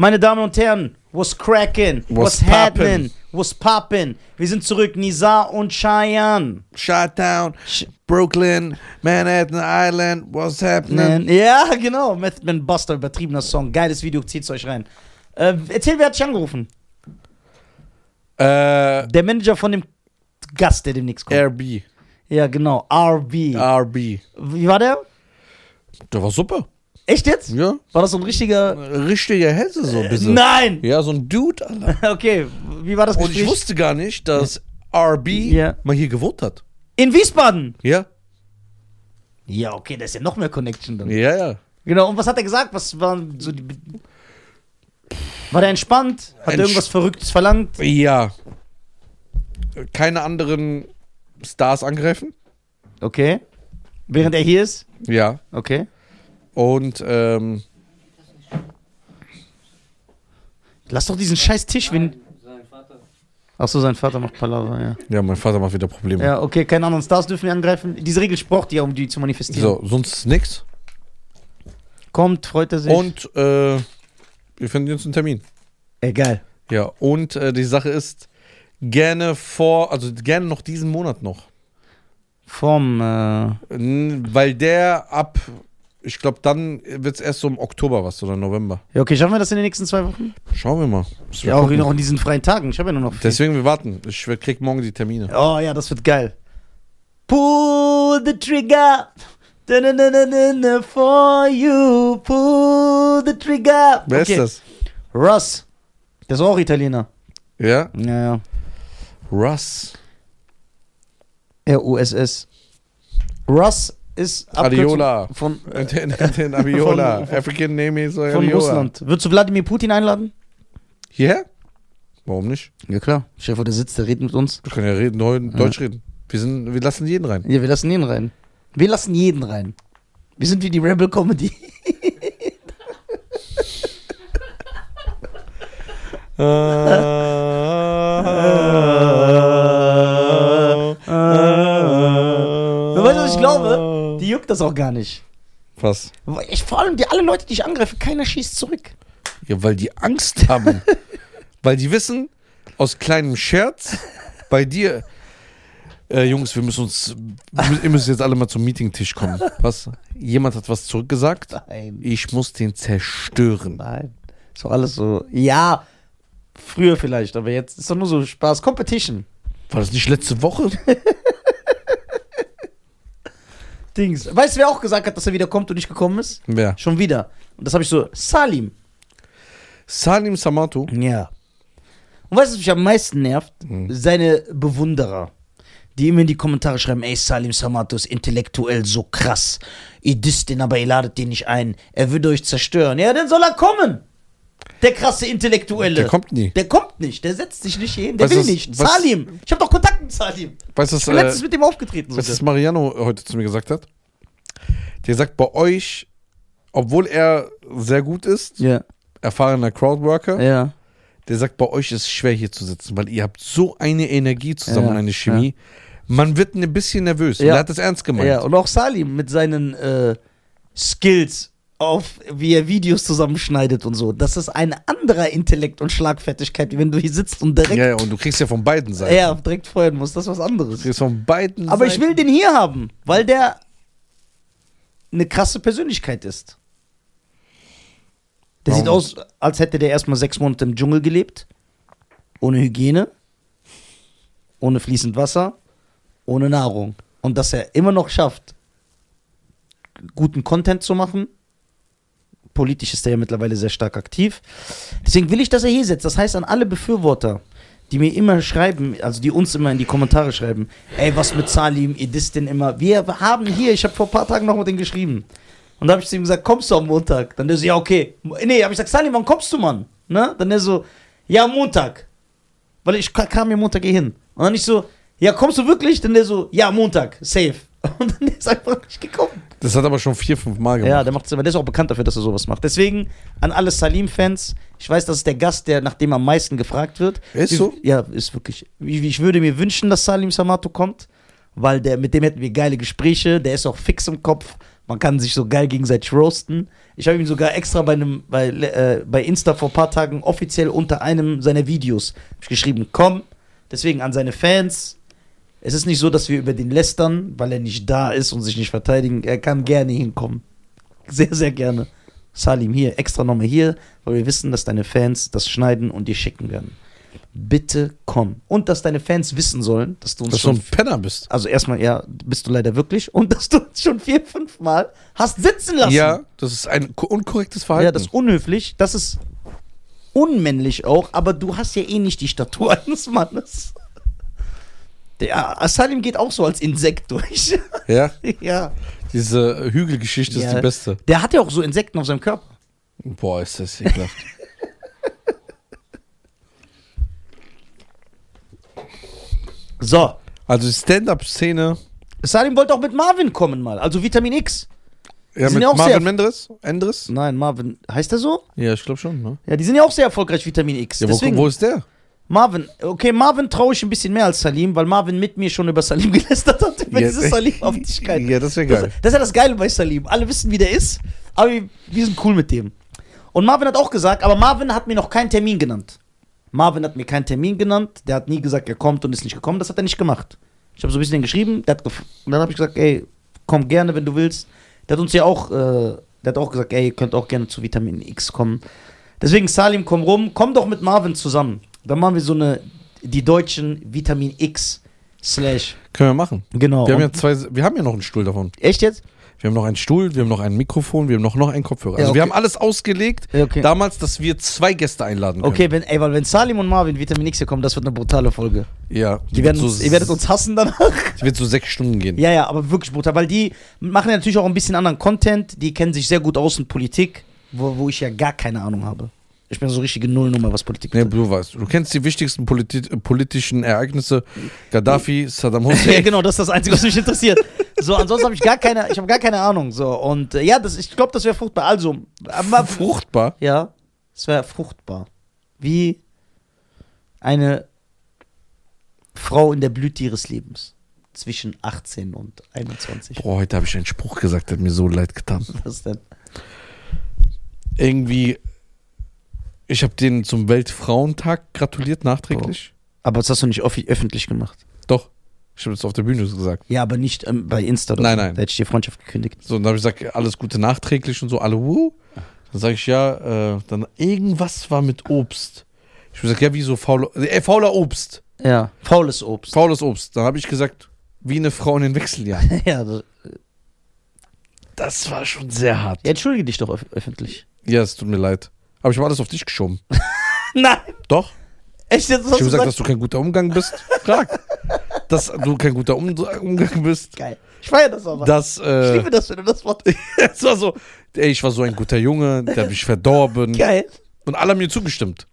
Meine Damen und Herren, what's crackin'? What's What's, happening? poppin'? What's poppin'? Wir sind zurück, Nizar und Cheyenne. Shutdown, Brooklyn, Manhattan Island, what's happening? Ja, genau. Method Man Buster, übertriebener Song. Geiles Video, zieht's euch rein. Äh, erzähl, wer hat dich angerufen? Äh, Der Manager von dem Gast, der demnächst kommt. RB. Ja, genau. RB. RB. Wie war der? Der war super. Echt jetzt? Ja. War das so ein richtiger. Richtiger Hesse so ein bisschen. Nein! Ja, so ein Dude, Alter. Okay, wie war das Und Gespräch? ich wusste gar nicht, dass RB Ja. mal hier gewohnt hat. In Wiesbaden! Ja? Ja, okay, da ist ja noch mehr Connection dann. Ja, ja. Genau, und was hat er gesagt? Was waren so die. War der entspannt? Hat er Entsch- irgendwas Verrücktes verlangt? Ja. Keine anderen Stars angreifen. Okay. Während er hier ist? Ja. Okay. Und ähm, Lass doch diesen scheiß Tisch, wenn. Sein Vater. Achso, sein Vater macht Palaver, ja. ja, mein Vater macht wieder Probleme. Ja, okay, keine anderen Stars dürfen wir angreifen. Diese Regel braucht ihr, um die zu manifestieren. So, sonst nix. Kommt, freut er sich. Und äh, wir finden jetzt einen Termin. Egal. Ja, und äh, die Sache ist, gerne vor, also gerne noch diesen Monat noch. Vom, äh, Weil der ab, ich glaube, dann wird es erst so im Oktober was oder November. Ja, okay, schaffen wir das in den nächsten zwei Wochen? Schauen wir mal. Wir Ja, auch gucken. noch in diesen freien Tagen. Ich habe ja nur noch. vier. Deswegen, wir warten. Ich krieg morgen die Termine. Oh ja, das wird geil. Pull the trigger. Da, da, da, da, da, da, for you. Pull the trigger. Wer okay. ist das? Russ. Der ist auch Italiener. Ja? Ja, ja. Russ. R-U-S-S. Russ ist Adiola. von, äh, Den, den Aviola. Von- African name is von Adiola. Russland. Würdest du Wladimir Putin einladen? Hierher? Warum nicht? Ja, klar. Chef, der sitzt, der redet mit uns. Wir können ja reden, Deu- Deutsch reden. Wir, sind, wir lassen jeden rein. Ja, wir lassen jeden rein. Wir lassen jeden rein. Wir sind wie die Rebel Comedy. weißt du, was ich glaube? Das auch gar nicht. Was? Ich, vor allem die alle Leute, die ich angreife, keiner schießt zurück. Ja, weil die Angst haben. weil die wissen, aus kleinem Scherz, bei dir, äh, Jungs, wir müssen uns, ihr müsst jetzt alle mal zum Meetingtisch kommen. Was? Jemand hat was zurückgesagt? Nein. Ich muss den zerstören. Nein. Ist doch alles so. Ja, früher vielleicht, aber jetzt ist doch nur so Spaß. Competition. War das nicht letzte Woche? Dings. Weißt du, wer auch gesagt hat, dass er wieder kommt und nicht gekommen ist? Wer? Schon wieder. Und das habe ich so. Salim. Salim Samatu. Ja. Und weißt du, was mich am meisten nervt? Seine Bewunderer, die immer in die Kommentare schreiben, ey, Salim Samato ist intellektuell so krass. Ihr disst den, aber ihr ladet den nicht ein. Er würde euch zerstören. Ja, dann soll er kommen. Der krasse Intellektuelle. Der kommt nie. Der kommt nicht. Der setzt sich nicht hin. Der Weißt will was- nicht. was- Salim. Ich habe doch Kontakt mit Salim. Weißt du, Ich bin äh, letztens mit dem aufgetreten. weißt du, was. Mariano heute zu mir gesagt hat? Der sagt, bei euch, obwohl er sehr gut ist, Ja, erfahrener Crowdworker, ja. der sagt, bei euch ist es schwer hier zu sitzen, weil ihr habt so eine Energie zusammen Ja, eine Chemie. Man wird ein bisschen nervös. Und er hat das ernst gemeint. Ja, und auch Salim mit seinen äh, Skills auf, wie er Videos zusammenschneidet und so. Das ist ein anderer Intellekt und Schlagfertigkeit, wie wenn du hier sitzt und direkt, Ja, ja, und du kriegst ja von beiden Seiten. ja, direkt feuern musst. Das ist was Du anderes. kriegst von beiden Aber ich Seiten. will den hier haben, weil der eine krasse Persönlichkeit ist. Der sieht Warum? aus, als hätte der erstmal sechs Monate im Dschungel gelebt. Ohne Hygiene, ohne fließend Wasser, ohne Nahrung. Und dass er immer noch schafft, guten Content zu machen. Politisch ist er ja mittlerweile sehr stark aktiv. Deswegen will ich, dass er hier sitzt. Das heißt, an alle Befürworter, die mir immer schreiben, also die uns immer in die Kommentare schreiben, ey, was mit Salim, ihr disst den immer. Wir haben hier, ich habe vor ein paar Tagen noch mit ihm geschrieben. Und da habe ich zu ihm gesagt, kommst du am Montag? Dann der so, ja, okay. Nee, habe ich gesagt, Salim, wann kommst du, Mann? Ne? Dann der so, ja, Montag. Weil ich ka- kam hier Montag hier hin. Und dann ich so, ja, kommst du wirklich? Dann der so, ja, Montag, safe. Und dann ist er einfach nicht gekommen. Das hat aber schon vier, fünf Mal gemacht. Ja, der macht immer, der ist auch bekannt dafür, dass er sowas macht. Deswegen an alle Salim-Fans, ich weiß, das ist der Gast, der nach dem am meisten gefragt wird. Ist Ich- so? Ja, ist wirklich. Ich, ich würde mir wünschen, dass Salim Samato kommt, weil der, mit dem hätten wir geile Gespräche, der ist auch fix im Kopf, Man kann sich so geil gegenseitig roasten. Ich habe ihm sogar extra bei einem bei, äh, bei Insta vor ein paar Tagen offiziell unter einem seiner Videos geschrieben, komm, deswegen an seine Fans. Es ist nicht so, dass wir über den lästern, weil er nicht da ist und sich nicht verteidigen. Er kann gerne hinkommen. Sehr, sehr gerne. Salim, hier, extra nochmal hier, weil wir wissen, dass deine Fans das schneiden und dir schicken werden. Bitte komm. Und dass deine Fans wissen sollen, dass du uns Dass du schon ein Penner bist. also erstmal, ja, bist du leider wirklich. Und dass du uns schon vier, fünf Mal hast sitzen lassen. Ja, das ist ein ko- unkorrektes Verhalten. Ja, das ist unhöflich. Das ist unmännlich auch. Aber du hast ja eh nicht die Statur eines Mannes. Der Asalim geht auch so als Insekt durch. ja, ja. diese Hügelgeschichte ist Ja. die beste. Der hat ja auch so Insekten auf seinem Körper. Boah, ist das ekelhaft. So. also die Stand-Up-Szene Salim wollte auch mit Marvin kommen mal. Also Vitamin X. ja, mit ja Marvin Mendres? Endres? Nein, Marvin. Heißt er so? Ja, ich glaube schon. Ne? Ja, die sind ja auch sehr erfolgreich, Vitamin X. Ja, wo, Deswegen. wo ist der? Marvin, okay, Marvin traue ich ein bisschen mehr als Salim, weil Marvin mit mir schon über Salim gelästert hat, über Ja, diese Salim-Haftigkeit. Ja, das wäre Das, geil. das ist ja das Geile bei Salim. Alle wissen, wie der ist, aber wir, wir sind cool mit dem. Und Marvin hat auch gesagt, aber Marvin hat mir noch keinen Termin genannt. Marvin hat mir keinen Termin genannt, der hat nie gesagt, er kommt und ist nicht gekommen, das hat er nicht gemacht. Ich habe so ein bisschen geschrieben, der hat gef- und dann habe ich gesagt, ey, komm gerne, wenn du willst. Der hat uns ja auch, äh, der hat auch gesagt, ey, ihr könnt auch gerne zu Vitamin X kommen. Deswegen, Salim, komm rum, komm doch mit Marvin zusammen. Dann machen wir so eine, die deutschen Vitamin X slash. Können wir machen. Genau. Wir haben, ja zwei, wir haben ja noch einen Stuhl davon. echt jetzt? Wir haben noch einen Stuhl, wir haben noch ein Mikrofon, wir haben noch, noch einen Kopfhörer. Also Ja, wir okay. haben alles ausgelegt, Ja, okay. damals, dass wir zwei Gäste einladen können. Okay, wenn, ey, weil wenn Salim und Marvin Vitamin X hier kommen, das wird eine brutale Folge. Ja. Die werden uns, ihr werdet uns hassen danach. Die wird so sechs Stunden gehen. ja, ja, aber wirklich brutal, weil die machen ja natürlich auch ein bisschen anderen Content, die kennen sich sehr gut aus in Politik, wo, wo ich ja gar keine Ahnung habe. Ich bin so richtige Nullnummer, was Politik Nee, betrifft. du weißt, du kennst die wichtigsten politi politischen Ereignisse. Gaddafi, Saddam ja, Hussein. genau, das ist das Einzige, was mich interessiert. So, ansonsten habe ich gar keine, ich habe gar keine Ahnung. So, und äh, ja, das, ich glaube, das wäre fruchtbar. Also, aber, Fruchtbar. ja, es wäre fruchtbar. Wie eine Frau in der Blüte ihres Lebens. Zwischen 18 und 21. Boah, heute habe ich einen Spruch gesagt, der hat mir so leid getan. Was denn? Irgendwie, ich habe denen zum Weltfrauentag gratuliert, nachträglich. Aber das hast du nicht öffentlich gemacht. Doch. Ich habe das auf der Bühne gesagt. Ja, aber nicht ähm, bei Insta. Oder Nein, nein. Da hätte ich dir Freundschaft gekündigt. So, und dann habe ich gesagt, alles Gute nachträglich und so, alle wuh. Dann sage ich, ja, äh, dann irgendwas war mit Obst. Ich habe gesagt, ja, wie so fauler, äh, fauler Obst. Ja, faules Obst. Faules Obst. Dann habe ich gesagt, wie eine Frau in den Wechseljahren. ja, das, Das war schon sehr hart. ja, entschuldige dich doch öff öffentlich. Ja, es tut mir leid. Aber ich habe alles auf dich geschoben. Nein, Doch. echt jetzt? Ich habe gesagt, dass du kein guter Umgang bist. Frag. dass du kein guter um Umgang bist. Geil. Ich feiere das aber. Ich äh, liebe das, wenn du das Wort. es war so, ey, ich war so ein guter Junge, der hat mich verdorben. Geil. Und alle haben mir zugestimmt.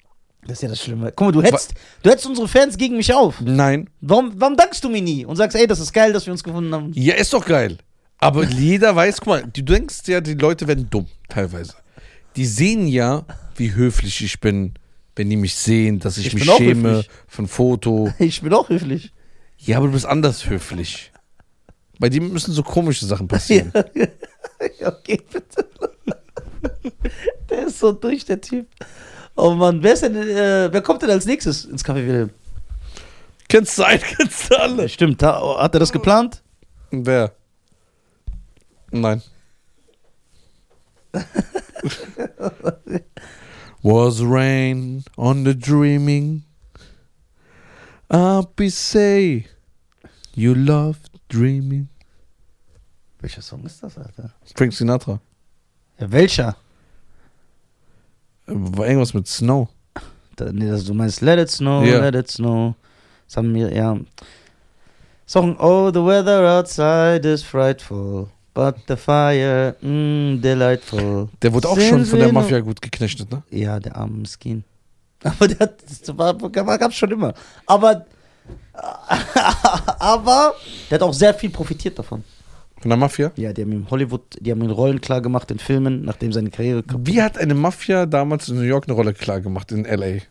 Das ist ja das Schlimme. Guck mal, du hättest, du hättest unsere Fans gegen mich auf. Nein. Warum, warum dankst du mir nie und sagst, ey, das ist geil, dass wir uns gefunden haben? Ja, ist doch geil. Aber jeder weiß, guck mal, du denkst ja, die Leute werden dumm, teilweise. Die sehen ja, wie höflich ich bin, wenn die mich sehen, dass ich, Ich mich schäme höflich. für ein Foto. Ich bin auch höflich. Ja, aber du bist anders höflich. Bei dir müssen so komische Sachen passieren. Ja, okay, bitte. Der ist so durch, der Typ. Oh Mann, wer ist denn, äh, wer kommt denn als nächstes ins Café Wilhelm? Kennst du einen, kennst du alle. Stimmt, ha- hat er das geplant? Wer? Nein. Was rain on the dreaming? Up we say you love dreaming. Welcher Song ist das, Alter? Frank Sinatra. Ja, welcher? War irgendwas mit Snow. Da, nee, das, du meinst Let It Snow, Ja. Let It Snow. Das haben wir, ja. Song, oh, the weather outside is frightful, but the fire, mm, delightful. Der wurde auch Since schon von der Mafia gut geknechtet, ne? Ja, der arme Skin. Aber der hat, das war, war, gab's schon immer. Aber, aber, der hat auch sehr viel profitiert davon. Von der Mafia? Ja, die haben ihm Hollywood, die haben ihm Rollen klar gemacht in Filmen, nachdem seine Karriere kaputt Wie hat eine Mafia damals in New York eine Rolle klar gemacht in L.A.?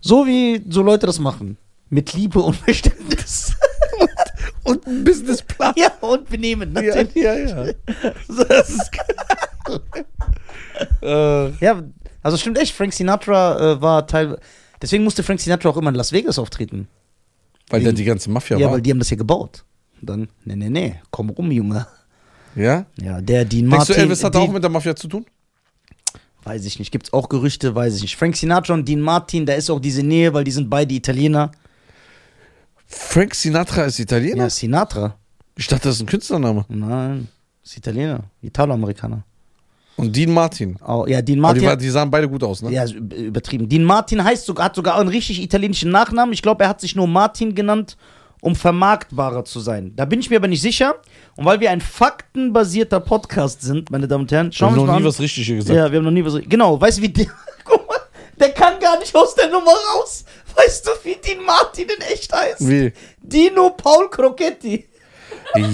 So wie so Leute das machen. Mit Liebe und Verständnis. Und ein Businessplan. Ja, und Benehmen, Ja, natürlich. ja, ja. Das ist geil. äh, Ja, also stimmt echt, Frank Sinatra äh, war Teil. Deswegen musste Frank Sinatra auch immer in Las Vegas auftreten. weil da die ganze Mafia Ja, war. weil die haben das hier gebaut. Und dann, nee, nee, nee, komm rum, Junge. ja? Ja, der Dean Denkst Martin. du, Elvis hat Dean, auch mit der Mafia zu tun? Weiß ich nicht, gibt's auch Gerüchte, weiß ich nicht. Frank Sinatra und Dean Martin, da ist auch diese Nähe, weil die sind beide Italiener. Frank Sinatra ist Italiener? Ja, Sinatra. Ich dachte, das ist ein Künstlername. Nein, ist Italiener, Italo-Amerikaner. Und Dean Martin. Oh, ja, Dean die, Martin. war- die sahen beide gut aus, ne? Ja, übertrieben. Dean Martin heißt hat sogar einen richtig italienischen Nachnamen. Ich glaube, er hat sich nur Martin genannt, um vermarktbarer zu sein. Da bin ich mir aber nicht sicher. Und weil wir ein faktenbasierter Podcast sind, meine Damen und Herren, schauen wir uns noch mal nie an. was richtig hier gesagt. Ja, wir haben noch nie was. Genau, weißt du, wie der. Guck der kann gar nicht aus der Nummer raus. Weißt du, wie Dean Martin in echt heißt? Wie? Dino Paul Crocetti.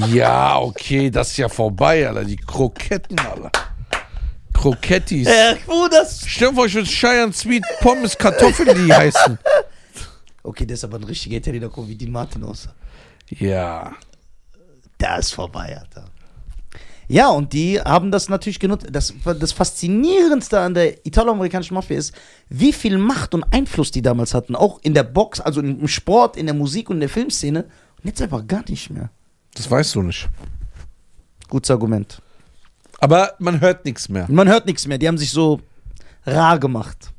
Ja, okay, das ist ja vorbei, Alter. Die Kroketten, Alter. Krokettis. Äh, wo das. Stell dir vor, ich würde Cheyenne Sweet Pommes Kartoffeln heißen. Okay, der ist aber ein richtiger Italiener. Guck, wie Dean Martin aussah. Ja. Der ist vorbei, Alter. Ja, und die haben das natürlich genutzt. Das, das Faszinierendste an der italoamerikanischen Mafia ist, wie viel Macht und Einfluss die damals hatten. Auch in der Box, also im Sport, in der Musik und in der Filmszene. Und jetzt einfach gar nicht mehr. Das weißt du nicht. Gutes Argument. Aber man hört nichts mehr. Man hört nichts mehr. Die haben sich so rar gemacht.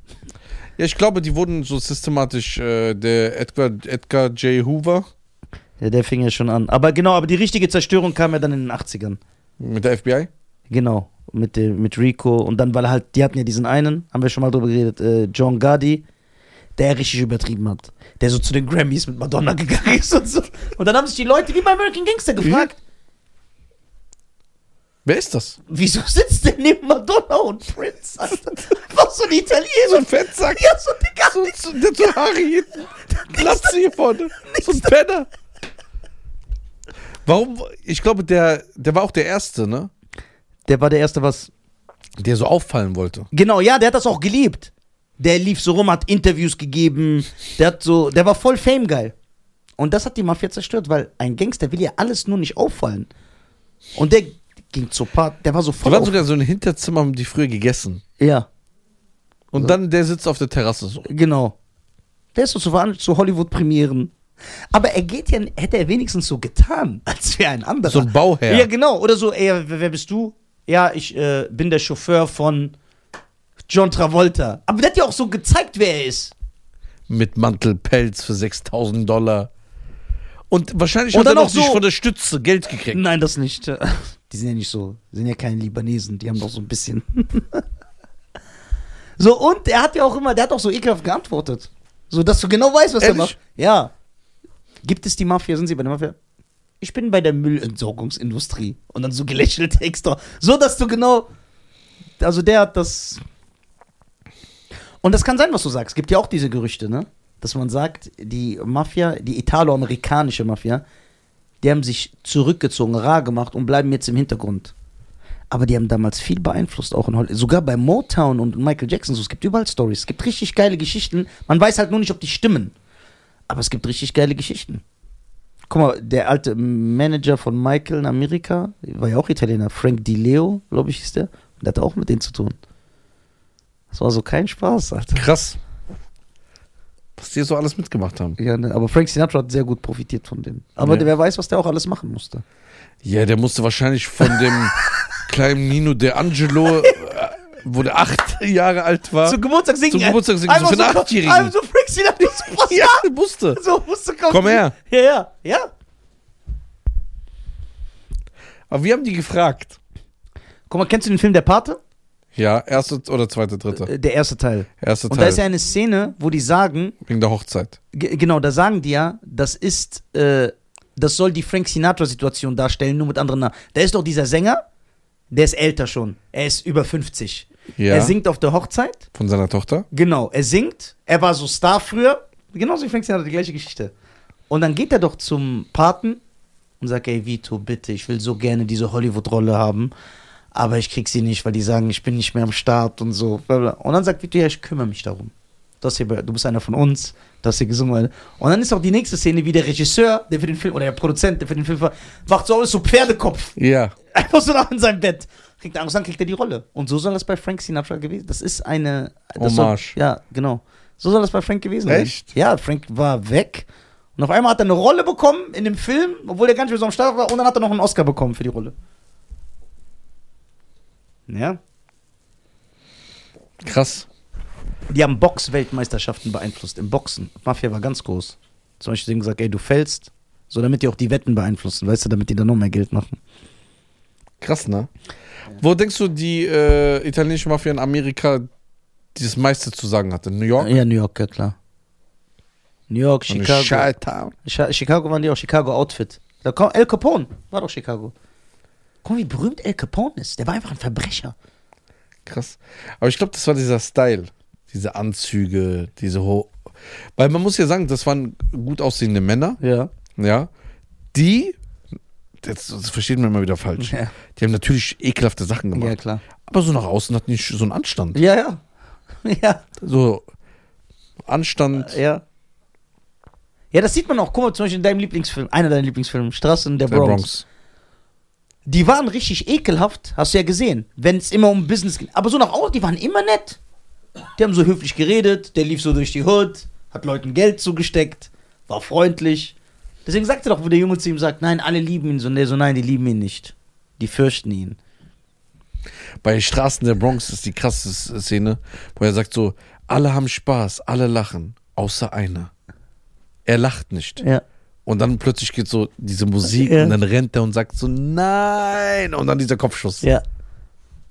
Ja, ich glaube, die wurden so systematisch, äh, der Edgar, Edgar J. Hoover Ja, der fing ja schon an. Aber genau, aber die richtige Zerstörung kam ja dann in den 80ern. Mit der FBI. Genau. Mit, dem, mit Rico. Und dann, weil halt, die hatten ja diesen einen, haben wir schon mal drüber geredet, äh, John Gardy, der richtig übertrieben hat. Der so zu den Grammys mit Madonna gegangen ist und so. Und dann haben sich die Leute wie bei American Gangster gefragt, Wer ist das? wieso sitzt der neben Madonna und Prince? Alter? Was so ein Italiener. So ein Fettsack. Ja, so Digga. So, so, der so Haare hinten. Glatze hier vorne. So ein Penner. Warum? Ich glaube, der, der war auch der Erste, ne? Der war der Erste, was. Der so auffallen wollte. Genau, ja, der hat das auch geliebt. Der lief so rum, hat Interviews gegeben. Der hat so, der war voll famegeil. Und das hat die Mafia zerstört, weil ein Gangster will ja alles nur nicht auffallen. Und der ging zu Part, der war so voll. waren Auf, sogar so in Hinterzimmer, haben die früher gegessen. ja, Und So. dann der sitzt auf der Terrasse so. genau. Der ist so zu, zu Hollywood-Premieren. Aber er geht ja, hätte er wenigstens so getan, als wäre ein anderer. So ein Bauherr. Ja, genau. Oder so, ey, wer, bist du? Ja, ich äh, bin der Chauffeur von John Travolta. Aber der hat ja auch so gezeigt, wer er ist. Mit Mantelpelz für 6000 Dollar. Und wahrscheinlich Und hat er noch auch nicht so- von der Stütze Geld gekriegt. Nein, das nicht. Die sind ja nicht so, die sind ja keine Libanesen, die haben doch so ein bisschen. so, und er hat ja auch immer, der hat auch so ekelhaft geantwortet. So, dass du genau weißt, was er Ehrlich? macht. Ja. Gibt es die Mafia? Sind Sie bei der Mafia? Ich bin bei der Müllentsorgungsindustrie. Und dann so gelächelt extra. So, dass du genau. Also, der hat das. Und das kann sein, was du sagst. Es gibt ja auch diese Gerüchte, ne? Dass man sagt, die Mafia, die italo-amerikanische Mafia, die haben sich zurückgezogen, rar gemacht und bleiben jetzt im Hintergrund. Aber die haben damals viel beeinflusst, auch in Hollywood. Sogar bei Motown und Michael Jackson. So, es gibt überall Stories. Es gibt richtig geile Geschichten. Man weiß halt nur nicht, ob die stimmen. Aber es gibt richtig geile Geschichten. Guck mal, der alte Manager von Michael in Amerika, war ja auch Italiener, Frank Di Leo, glaube ich, hieß der. Und der hatte auch mit denen zu tun. Das war so kein Spaß, Alter. Krass. Was die so alles mitgemacht haben. Ja, ne, aber Frank Sinatra hat sehr gut profitiert von denen. Aber Ja. wer weiß, was der auch alles machen musste. Ja, der musste wahrscheinlich von dem kleinen Nino De Angelo, wo der acht Jahre alt war. Zum Geburtstag singen. Zum Geburtstag singen, Einfach so für einen so. Einfach so Frank Sinatra. Was? ja, der musste. So musste kommen. Komm her. Ja, ja, ja. Aber wir haben die gefragt. Guck mal, kennst du den Film Der Pate? Ja, erste oder zweite, dritte. Äh, Der erste Teil. Erste Und da Teil. ist ja eine Szene, wo die sagen, wegen der Hochzeit. Ge- Genau, da sagen die ja, das ist, äh, das soll die Frank Sinatra-Situation darstellen, nur mit anderen Namen. Da ist doch dieser Sänger, der ist älter schon. Er ist über 50. Ja. Er singt auf der Hochzeit. Von seiner Tochter. Genau, er singt. Er war so Star früher. Genauso wie Frank Sinatra, die gleiche Geschichte. Und dann geht er doch zum Paten und sagt, ey Vito, bitte, ich will so gerne diese Hollywood-Rolle haben. Aber ich krieg sie nicht, weil die sagen, ich bin nicht mehr am Start und so. Und dann sagt Vito, ja, ich kümmere mich darum. Du, hast hier, du bist einer von uns, du hast hier gesungen. Und dann ist auch die nächste Szene, wie der Regisseur, der für den Film, oder der Produzent, der für den Film war, macht so alles so Pferdekopf. Ja. Einfach so nach in seinem Bett. Kriegt Angst, dann kriegt er die Rolle. Und so soll das bei Frank Sinatra gewesen Das ist eine. Das Hommage. Soll, ja, genau. So soll das bei Frank gewesen sein. Echt? Ja, Frank war weg. Und auf einmal hat er eine Rolle bekommen in dem Film, obwohl er gar nicht mehr so am Start war. Und dann hat er noch einen Oscar bekommen für die Rolle. Ja. Krass. Die haben Box-Weltmeisterschaften beeinflusst. Im Boxen. Mafia war ganz groß. Zum Beispiel haben gesagt, ey, du fällst. So, damit die auch die Wetten beeinflussen, weißt du, damit die dann noch mehr Geld machen. Krass, ne? Wo denkst du, die äh, italienische Mafia in Amerika dieses meiste zu sagen hatte? New York? Ja, New York, ja klar. New York, Chicago. Chi-Town. Chicago waren die auch, Chicago Outfit. Da kommt El Capone, war doch Chicago. Guck mal, wie berühmt El Capone ist. Der war einfach ein Verbrecher. Krass. Aber ich glaube, das war dieser Style. Diese Anzüge, diese ho Weil man muss ja sagen, das waren gut aussehende Männer, Ja. ja, die, das, das versteht man immer wieder falsch, Ja, die haben natürlich ekelhafte Sachen gemacht. ja klar. Aber so nach außen hatten die so einen Anstand. Ja, ja. Ja, So Anstand, ja. Ja, das sieht man auch. Guck mal, zum Beispiel in deinem Lieblingsfilm, einer deiner Lieblingsfilme, Straßen der der Bronx. Bronx. Die waren richtig ekelhaft, hast du ja gesehen, wenn es immer um Business ging. Aber so nach außen, die waren immer nett. Die haben so höflich geredet, der lief so durch die Hood, hat Leuten Geld zugesteckt, war freundlich. Deswegen sagt er doch, wo der Junge zu ihm sagt, nein, alle lieben ihn so. Und der so, nein, die lieben ihn nicht. Die fürchten ihn. Bei Straßen der Bronx ist die krasse Szene, wo er sagt so, alle haben Spaß, alle lachen, außer einer. Er lacht nicht. Ja. Und dann plötzlich geht so diese Musik Ja. und dann rennt er und sagt so, nein. Und dann dieser Kopfschuss. Ja.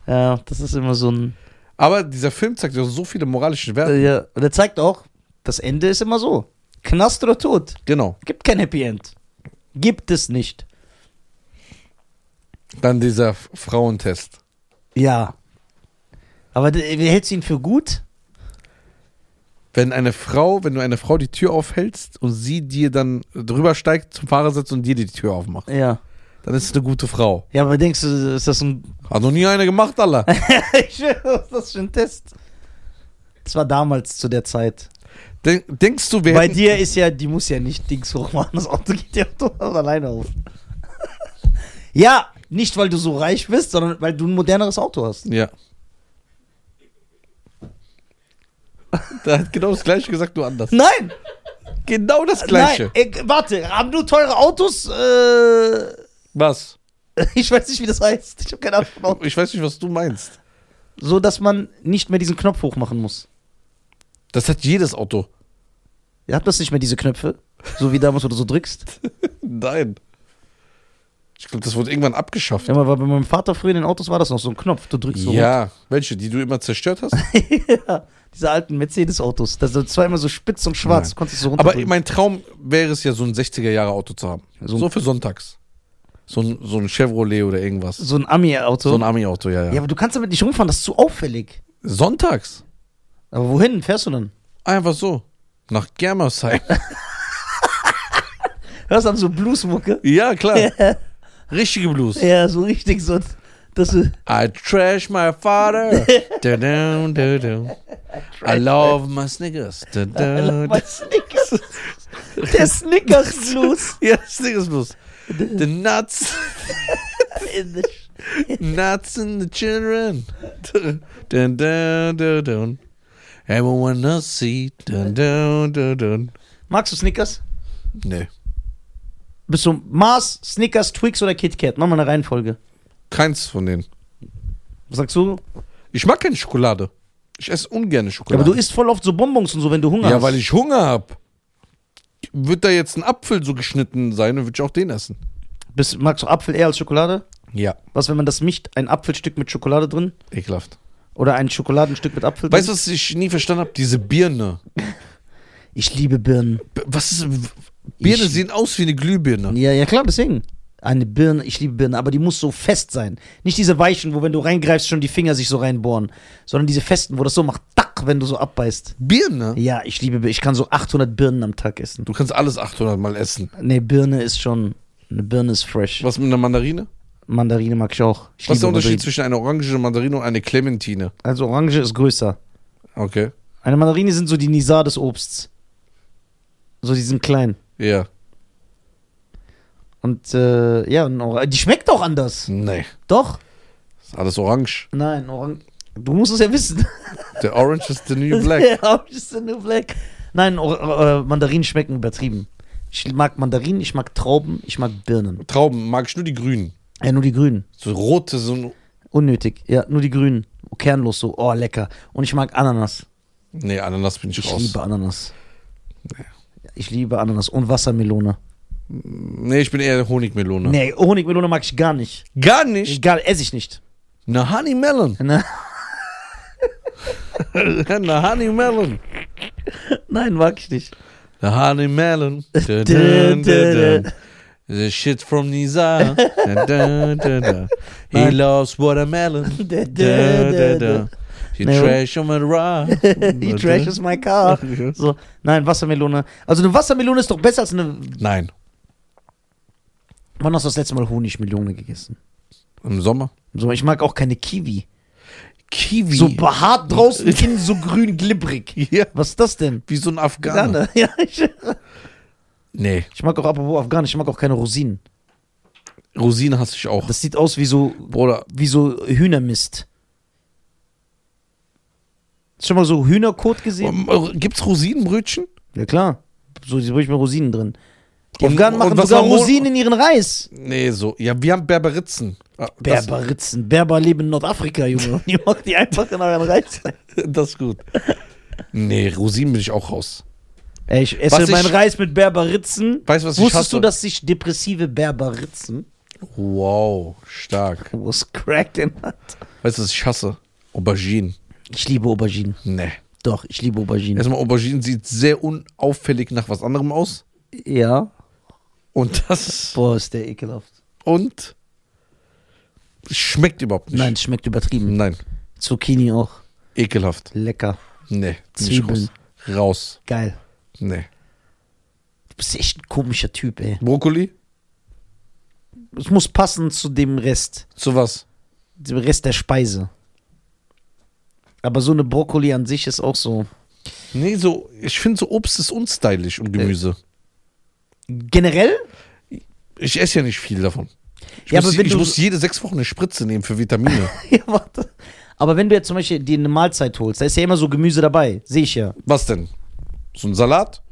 Ja, das ist immer so ein. Aber dieser Film zeigt ja so viele moralische Werte. Ja. Und er zeigt auch, das Ende ist immer so. Knast oder Tod. Genau. Gibt kein Happy End. Gibt es nicht. Dann dieser Frauentest. Ja. Aber wie hältst du ihn für gut? Wenn eine Frau, wenn du eine Frau die Tür aufhältst und sie dir dann drüber steigt zum Fahrersitz und dir die Tür aufmacht, Ja. dann ist es eine gute Frau. Ja, aber denkst du, ist das ein. Hat noch nie eine gemacht, Allah. ich schwöre, was ist das für ein Test? Das war damals zu der Zeit. Denk, denkst du, wir Bei dir ist ja, die muss ja nicht Dings hochmachen, das Auto geht ja automatisch alleine auf. ja, nicht weil du so reich bist, sondern weil du ein moderneres Auto hast. Ja. Der hat genau das gleiche gesagt, nur anders. Nein! Genau das gleiche. Nein, äh, warte, haben du teure Autos? Äh, Was? ich weiß nicht, wie das heißt. Ich habe keine Ahnung. von Autos. Ich weiß nicht, was du meinst. So, dass man nicht mehr diesen Knopf hochmachen muss. Das hat jedes Auto. Ihr habt das nicht mehr, diese Knöpfe? So wie damals, wo du so drückst? Nein. Ich glaube, das wurde irgendwann abgeschafft. Ja, aber bei meinem Vater früher in den Autos war das noch so ein Knopf. Du drückst so. Ja, welche, die du immer zerstört hast? ja, diese alten Mercedes-Autos. Das war immer so spitz und schwarz. Nein. Du konntest so Aber runterdrücken. mein Traum wäre es ja, so ein 60er-Jahre-Auto zu haben. So So, für sonntags. So ein, so ein Chevrolet oder irgendwas. so ein Ami-Auto. So ein Ami-Auto, ja, ja. ja, aber du kannst damit nicht rumfahren, das ist zu auffällig. Sonntags? Aber wohin fährst du dann? Einfach so. Nach Germersheim. Hörst du dann so Bluesmucke? ja, klar. Richtige Blues. Ja, so richtig so. Dass du, I trash my father. da, da, da, da. I love my Snickers. Da, da, da. mein Snickers. Der Snickers Blues. Ja, Snickers Blues. The nuts, In the nuts and the children. Dun, dun, dun, dun. Everyone else see. Dun, dun, dun, dun. Magst du Snickers? Nee, Bist du Mars, Snickers, Twix oder KitKat? Mach mal eine Reihenfolge. keins von denen. Was sagst du? Ich mag keine Schokolade. Ich esse ungern Schokolade. aber du isst voll oft so Bonbons und so, wenn du Hunger Ja, hast. weil ich Hunger hab. Wird da jetzt ein Apfel so geschnitten sein, dann würde ich auch den essen. Bist, magst du Apfel eher als Schokolade? Ja, Was, wenn man das mischt? Ein Apfelstück mit Schokolade drin? ekelhaft. Oder ein Schokoladenstück mit Apfel Weißt du, was ich nie verstanden habe? Diese Birne. Ich liebe Birnen. B- Was ist. Birne Ich- sehen aus wie eine Glühbirne. Ja, ja, klar, deswegen. Eine Birne, ich liebe Birne, aber die muss so fest sein. Nicht diese weichen, wo wenn du reingreifst, schon die Finger sich so reinbohren, sondern diese festen, wo das so macht, tack, wenn du so abbeißt. Birne? Ja, ich liebe Birne. Ich kann so 800 Birnen am Tag essen. Du kannst alles 800 Mal essen. Nee, Birne ist schon, eine Birne ist fresh. Was mit einer Mandarine? Mandarine mag ich auch. Ich Was ist der Unterschied Mandarine. zwischen einer orange Mandarine und einer Clementine? Also Orange ist größer. Okay. Eine Mandarine sind so die Nisa des Obsts. So, die sind klein. Ja. Und äh, ja, die schmeckt auch anders. Nee. Doch? Ist alles orange. Nein, Orang du musst es ja wissen. Der Orange ist the new black. ja, Orange is the new black. Nein, Or äh, Mandarinen schmecken übertrieben. Ich mag Mandarinen, ich mag Trauben, ich mag Birnen. Trauben mag ich nur die grünen. Ja, nur die grünen. So rote, so. Unnötig. Ja, nur die grünen. Kernlos so. Oh, lecker. Und ich mag Ananas. Nee, Ananas bin ich, Ich raus. liebe Ananas. Ich liebe Ananas und Wassermelone. Nee, ich bin eher Honigmelone. Nee, Honigmelone mag ich gar nicht. Gar nicht. Gar esse ich nicht. Na Honey Melon. Ne? Na Honey Melon. Nein, mag ich nicht. Na Honey Melon. The shit from Nisa. Dun, dun, dun, dun. He loves watermelon. He Nee, trash on my rock. He trashes my car. So, nein, Wassermelone. Also eine Wassermelone ist doch besser als eine. Nein. Wann hast du das letzte Mal Honigmelone gegessen? Im Sommer. So, ich mag auch keine Kiwi. Kiwi. So behaart draußen, innen so grün glibberig. Ja, Was ist das denn? wie so ein. Afghaner. Ja, ich, Nee, ich mag auch apropos Afghaner, ich mag auch keine Rosinen. Rosine hasse ich auch. Das sieht aus wie so Bruder, wie so Hühnermist. Hast du schon mal so Hühnerkot gesehen? ähm, gibt's Rosinenbrötchen? Ja klar. So die ich mit Rosinen drin. Die Und- Afghanen und machen sogar Rosinen in ihren Reis. Nee, so. Ja, wir haben Berberitzen. Ah, Das, Berberitzen. Berber leben in Nordafrika, Junge. Die machen die einfach in euren Reis. das ist gut. Nee, Rosinen bin ich auch raus. Ey, ich esse Was meinen ich- Reis mit Berberitzen. Weißt du, was ich Wusstest hasse? du, dass sich depressive Berberitzen, Wow, stark. was cracked in hat? Weißt du, was ich hasse? Auberginen. Ich liebe Auberginen. Nee. Doch, ich liebe Auberginen. Erstmal, Auberginen sieht sehr unauffällig nach was anderem aus. Ja. Und das. Boah, ist der ekelhaft. Und. Schmeckt überhaupt nicht. Nein, es schmeckt übertrieben. Nein. Zucchini auch. Ekelhaft. Lecker. Nee. ich Zwiebeln. Raus. Geil. Nee. Du bist echt ein komischer Typ, ey. Brokkoli? Es muss passen zu dem Rest. Zu was? Dem Rest der Speise. Aber so eine Brokkoli an sich ist auch so. Nee, so. Ich finde so Obst ist unstylisch und Gemüse. Generell? Ich esse ja nicht viel davon. Ich, Ja, muss, aber wenn ich du- muss jede sechs Wochen eine Spritze nehmen für Vitamine. ja, warte. Aber wenn du jetzt zum Beispiel dir eine Mahlzeit holst, da ist ja immer so Gemüse dabei. Sehe ich ja. was denn? So ein Salat?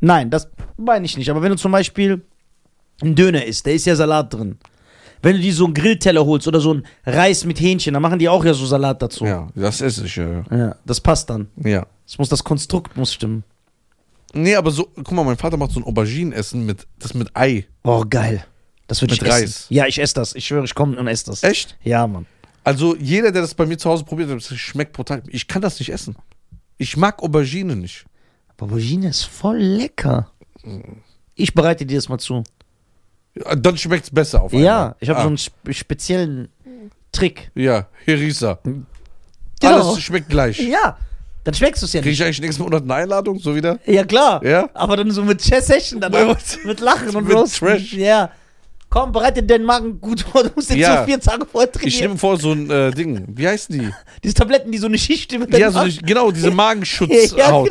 Nein, das meine ich nicht. Aber wenn du zum Beispiel einen Döner isst, da ist ja Salat drin. Wenn du dir so einen Grillteller holst oder so einen Reis mit Hähnchen, dann machen die auch ja so Salat dazu. Ja, das esse ich ja. Ja, das passt dann. Ja. Es muss das Konstrukt muss stimmen. Nee, aber so, guck mal, mein Vater macht so ein Auberginenessen mit, das mit Ei. Oh, geil. Das würde Mit ich essen. Reis. Ja, ich esse das. Ich schwöre, ich komme und esse das. Echt? Ja, Mann. Also jeder, der das bei mir zu Hause probiert, das schmeckt brutal. Ich kann das nicht essen. Ich mag Aubergine nicht. Aber Aubergine ist voll lecker. Ich bereite dir das mal zu. Ja, Dann schmeckt es besser auf einmal. Ja, ich habe ah, so einen spe- speziellen Trick. Ja, Herisa. Genau. Alles schmeckt gleich. Ja, dann schmeckst du es ja Kriege nicht. ich eigentlich nächsten Monat eine Einladung, so wieder? Ja, klar. Ja? Aber dann so mit Chess Session, dann Ja, mit Lachen und Mit. Trash. Ja. Komm, bereite deinen Magen gut vor. Du musst jetzt Ja. so vier Tage vorher Ich trainieren. nehme vor, so ein äh, Ding. Wie heißen die? Diese Tabletten, die so eine Schicht über Ja, so eine, genau, diese Ja, Magenschutzhaut. genau.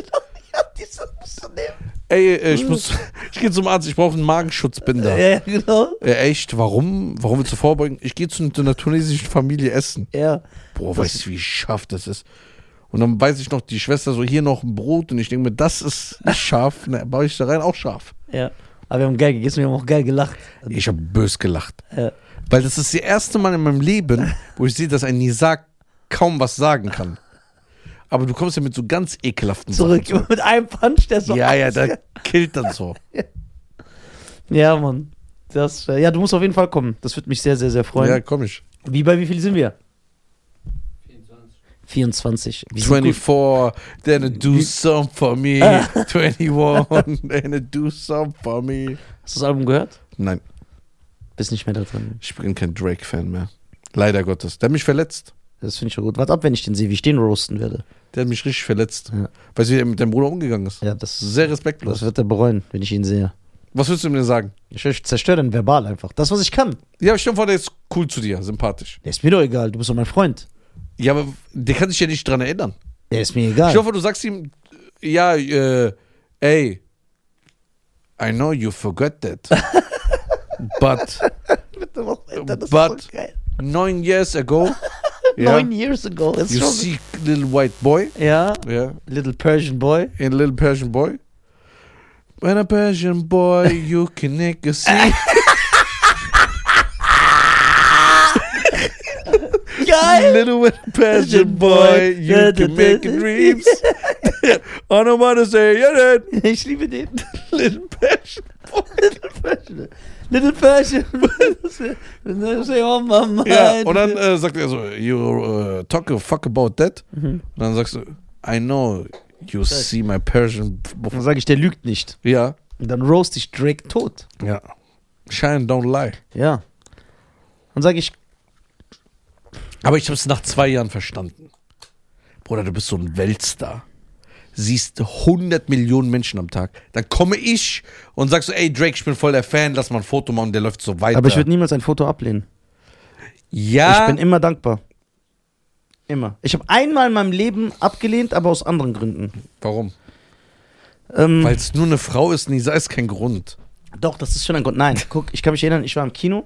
Ey, äh, ich muss, ich gehe zum Arzt, ich brauche einen Magenschutzbinder. Ja, genau. Äh, echt? Warum? Warum willst du vorbeugen? Ich gehe zu einer tunesischen Familie essen. Ja. Boah, weißt du, wie scharf das ist? Und dann weiß ich noch, die Schwester so, hier noch ein Brot. Und ich denke mir, das ist nicht scharf. Ne, baue ich da rein, auch scharf. Ja. Aber wir haben geil gegessen, wir haben auch geil gelacht. Ich habe bös gelacht. Ja. Weil das ist das erste Mal in meinem Leben, wo ich sehe, dass ein Nisa kaum was sagen kann. Aber du kommst ja mit so ganz ekelhaften Zurück Sachen. mit einem Punch, der so. Ja, ja, der killt dann so. Ja, Mann. Das, äh, ja, du musst auf jeden Fall kommen. Das würde mich sehr, sehr, sehr freuen. Ja, komm ich. Wie bei wie viel sind wir? 24. 24. Wir sind 24, then it do some for me. 21, then it do some for me. Hast du das Album gehört? Nein, Bist nicht mehr da drin. ich bin kein Drake-Fan mehr. Leider Gottes. Der hat mich verletzt. Das finde ich schon gut. Warte ab, wenn ich den sehe, wie ich den roasten werde. Der hat mich richtig verletzt. Ja. Weißt du, wie er mit deinem Bruder umgegangen ist? Ja, das, Sehr respektlos. das wird er bereuen, wenn ich ihn sehe. Was willst du mir denn sagen? Ich, ich zerstöre den verbal einfach. Das, was ich kann. Ja, aber dir vor, der ist cool zu dir, sympathisch. Der ist mir doch egal. Du bist doch mein Freund. Ja, aber der kann sich ja nicht dran erinnern. Ja, ist mir egal. Ich hoffe, du sagst ihm, ja, äh, ey, I know you forgot that. but Alter, das ist but- so geil. nine years ago, yeah, Nine years ago. Ist you schon, see little white boy, ja, yeah, Little Persian Boy. and little Persian boy. When a Persian boy, you can make a see. Geil! Little Persian boy, you can make dreams. I don't wanna say yeah, that. Ich liebe den. Little Persian. Little Persian. Little Persian. Say, oh Mama. Ja, und dann äh, sagt er so, you uh, talk a fuck about that. Mhm. Und dann sagst du, I know you see my Persian. Dann sage ich, der lügt nicht. Ja, Und dann roast ich Drake tot. ja. Shine, don't lie. Ja. Dann sage ich, Aber ich habe es nach zwei Jahren verstanden. Bruder, du bist so ein Weltstar. Siehst 100 Millionen Menschen am Tag. Dann komme ich und sag so, ey Drake, ich bin voll der Fan, lass mal ein Foto machen, der läuft so weiter. aber ich würde niemals ein Foto ablehnen. ja, Ich bin immer dankbar. Immer. Ich habe einmal in meinem Leben abgelehnt, aber aus anderen Gründen. warum? Ähm, Weil es nur eine Frau ist, Nisa ist kein Grund. doch, das ist schon ein Grund. Nein, guck, ich kann mich erinnern, ich war im Kino.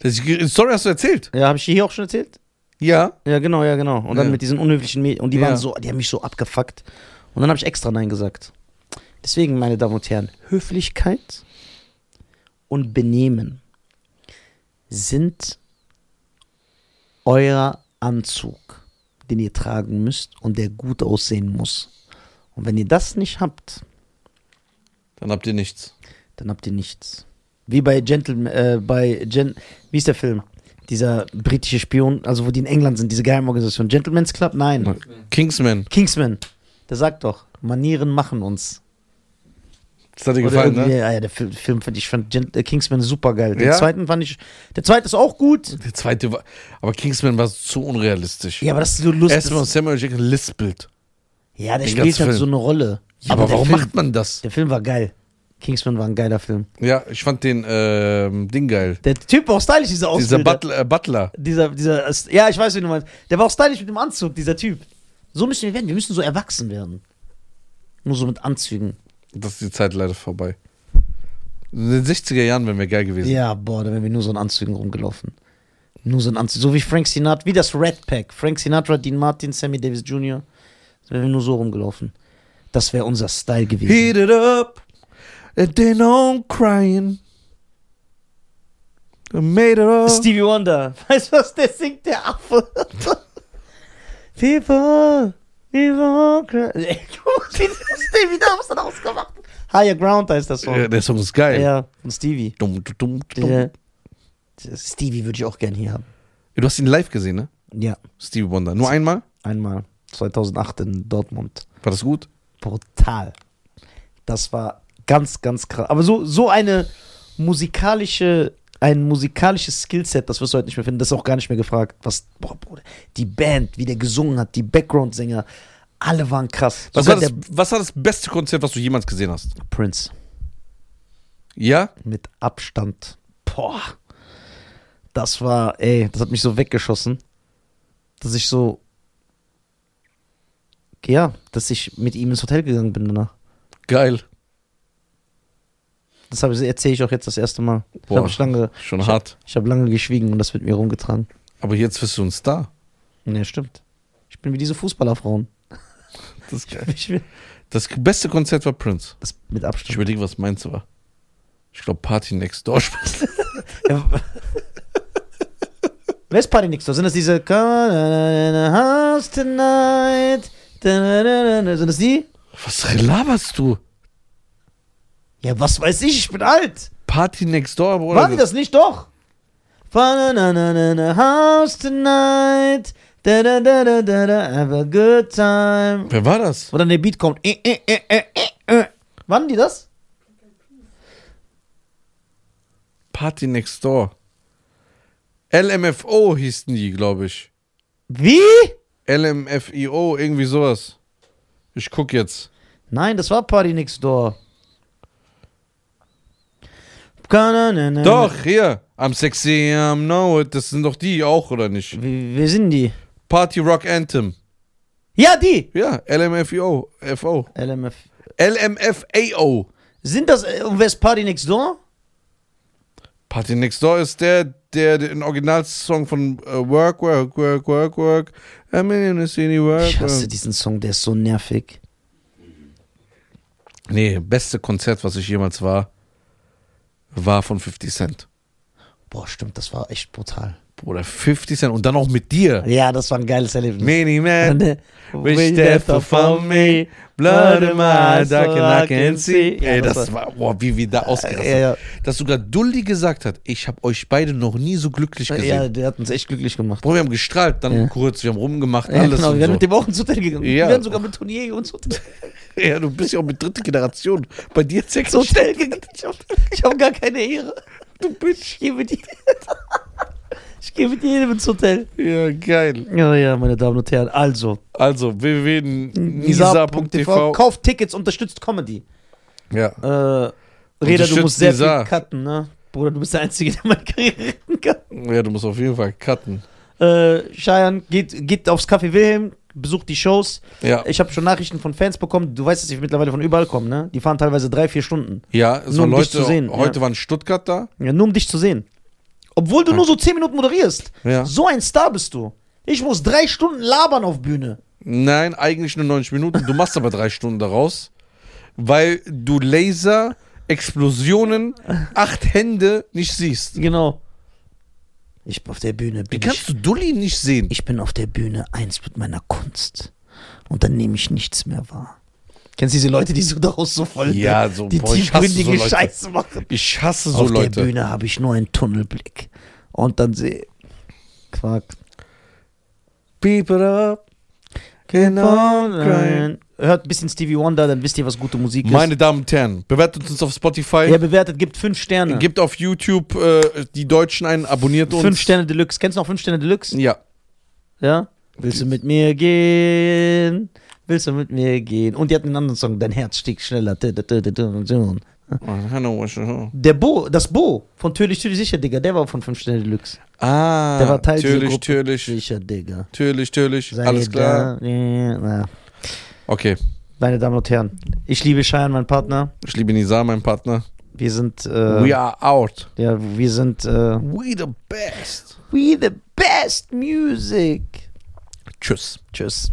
Das, die Story hast du erzählt? Ja, habe ich dir hier auch schon erzählt? Ja. Ja, genau, ja, genau. Und dann Ja. mit diesen unhöflichen Mädchen. Und die Ja. waren so, die haben mich so abgefuckt. Und dann habe ich extra Nein gesagt. Deswegen, meine Damen und Herren, Höflichkeit und Benehmen sind euer Anzug, den ihr tragen müsst und der gut aussehen muss. Und wenn ihr das nicht habt, Dann habt ihr nichts. dann habt ihr nichts. Wie bei Gentleman, äh, bei Gen, wie ist der Film? Dieser britische Spion, also wo die in England sind, diese Geheimorganisation. Gentleman's Club? Nein. Kingsman. Kingsman. Der sagt doch, Manieren machen uns. Das hat dir gefallen, ne? Ja, ja, der Film, fand ich fand äh, Kingsman super geil. Den Ja? zweiten fand ich, der zweite ist auch gut. Der zweite war. Aber Kingsman war zu unrealistisch. Ja, aber das ist so lustig. Erstmal Samuel Jackson lispelt. Ja, der den spielt halt Film. so eine Rolle. aber der warum Film, macht man das? Der Film war geil. Kingsman war ein geiler Film. Ja, ich fand den ähm, Ding geil. Der Typ war auch stylisch, dieser Dieser Ausbilder. Butler, äh, Butler. Dieser, dieser, ja, ich weiß, wie du meinst. Der war auch stylisch mit dem Anzug, dieser Typ. So müssen wir werden. Wir müssen so erwachsen werden. Nur so mit Anzügen. Das ist die Zeit leider vorbei. In den 60er Jahren wären wir geil gewesen. Ja, boah, da wären wir nur so in Anzügen rumgelaufen. Nur so in Anzügen. So wie Frank Sinatra, wie das Red Pack. Frank Sinatra, Dean Martin, Sammy Davis Jr. Da wären wir nur so rumgelaufen. Das wäre unser Style gewesen. Heat it up. And then I'm crying. I made it up. Stevie Wonder. Weißt du, was der singt, der Affe? People, people cry. Ey, guck mal, wie das Stevie da was dann ausgemacht. Higher Ground heißt das Song. Ja, der Song ist geil. Ja, von Stevie. Dumm, dumm, dumm, der Stevie würde ich auch gern hier haben. Du hast ihn live gesehen, ne? Ja, Stevie Wonder. Nur einmal? einmal. 2008 in Dortmund. War das gut? brutal. Das war ganz, ganz krass. Aber so, so eine musikalische, ein musikalisches Skillset, das wirst du heute nicht mehr finden. Das ist auch gar nicht mehr gefragt. Was, boah, Bruder, die Band, wie der gesungen hat, die Background-Sänger, alle waren krass. Was war, das, was war das beste Konzert, was du jemals gesehen hast? Prince Ja? mit Abstand. Boah. Das war, ey, das hat mich so weggeschossen, dass ich so, ja, dass ich mit ihm ins Hotel gegangen bin danach. Geil. Das ich- erzähle ich auch jetzt das erste Mal. Ich Boah. habe ich lange, Schon Ich- hart. ich habe lange geschwiegen und das wird mir rumgetragen. Aber jetzt wirst du ein Star. Ja, stimmt. Ich bin wie diese Fußballerfrauen. Das, ist geil. Ich das beste Konzert war Prince. das mit Ich Abstand. überlege, was meins war. Ich glaube, Party Next Door. Ja. Wer ist Party Next Door? Sind das diese Come in the house tonight? Sind das die? Was laberst du? Ja, was weiß ich, ich bin alt. Party Next Door, Bruder. Waren die das nicht? Doch. House tonight. Da, da, da, da, da, da. Have a good time. Wer war das? Wo dann der Beat kommt. Äh, äh, äh, äh, äh, äh. Wann die das? Party Next Door. LMFO hießen die, glaube ich. Wie? LMFIO, irgendwie sowas. Ich guck jetzt. Nein, das war Party Next Door. Doch. Hier. I'm sexy, I'm know it. Das sind doch die auch, oder nicht? Wie, wer sind die? Party Rock Anthem. Ja, die. Ja, LMFAO. FO. LMF. LMFAO. Sind das, äh, und wer ist Party Next Door? Party Next Door ist der, der den Originalsong von äh, Work, Work, Work, Work, Work. I'm in the city, work, Ich hasse diesen Song, der ist so nervig. Nee, beste Konzert, was ich jemals war, war von 50 Cent. Boah, stimmt, das war echt brutal. Bruder, 50 Cent und dann auch mit dir. Ja, das war ein geiles Erlebnis. Many man, Wish death upon me, blood in my eyes, dark and I can see. Ey, das war, boah, wie wir da ausgerastet Ja, ja. Dass sogar Dulli gesagt hat, ich habe euch beide noch nie so glücklich gesehen. Ja, der hat uns echt glücklich gemacht. Boah, wir haben gestrahlt, dann Ja. kurz, wir haben rumgemacht, alles genau, wir werden so. mit dem auch ins Hotel gegangen. Wir werden sogar mit Turnier ins Hotel, Ja, du bist ja auch mit dritte Generation. Bei dir sechs Hotel gegangen. Ich habe hab gar keine Ehre. Du Bitch. Ich gehe mit jedem. Ich gehe mit jedem ins Hotel. Ja, geil. Ja, ja, meine Damen und Herren. Also, Also, www.nisa.tv. nisa.tv. Kauft Tickets, unterstützt Comedy. Ja. Äh, Reda, du musst sehr Nisa. viel cutten, ne? Bruder, du bist der Einzige, der meine Karriere retten kann. ja, du musst auf jeden Fall cutten. Äh, Cheyenne, geht, geht aufs Café Wilhelm, besucht die Shows. Ja. Ich habe schon Nachrichten von Fans bekommen. Du weißt, dass ich mittlerweile von überall komme, ne? Die fahren teilweise drei, vier Stunden. Ja, es Nur um dich Leute, zu sehen, heute ja. waren Stuttgart da. Ja, nur um dich zu sehen. Obwohl du nur so zehn Minuten moderierst. Ja. So ein Star bist du. Ich muss drei Stunden labern auf Bühne. Nein, eigentlich nur 90 Minuten. Du machst aber drei Stunden daraus, weil du Laser, Explosionen, acht Hände nicht siehst. Genau. Ich bin auf der Bühne. Wie kannst du Dulli nicht sehen? ich bin auf der Bühne eins mit meiner Kunst. Und dann nehme ich nichts mehr wahr. Kennst du diese Leute, die so daraus so voll Ja, so, die boah, so tiefgründige Leute. Scheiße machen? Ich hasse so auf Leute. der Bühne habe ich nur einen Tunnelblick. Und dann sehe Quark. Beep it up. Genau. Hört ein bisschen Stevie Wonder, dann wisst ihr, was gute Musik Meine Damen und Herren, bewertet uns auf Spotify. ist. Ja, bewertet, gibt fünf Sterne. Gebt auf YouTube äh, die Deutschen ein, abonniert uns. fünf Sterne Deluxe. Kennst du noch fünf Sterne Deluxe? Ja. Ja? Willst du mit mir gehen? Willst du mit mir gehen? Und die hatten einen anderen Song, Dein Herz stieg schneller. Der Bo, das Bo von Tödlich, Tödlich, Sicher, Digga, der war von 5 Sterne Deluxe. Ah, Der war Teil natürlich, Gruppe. natürlich, Sicher, Digga. natürlich, natürlich. Sei Alles klar. Da. Ja, na. Okay. Meine Damen und Herren, ich liebe Cheyenne, mein Partner. Ich liebe Nisa, mein Partner. Wir sind, äh, We are out. ja, wir sind, äh, We the best. we the best music. Tschüss. Tschüss.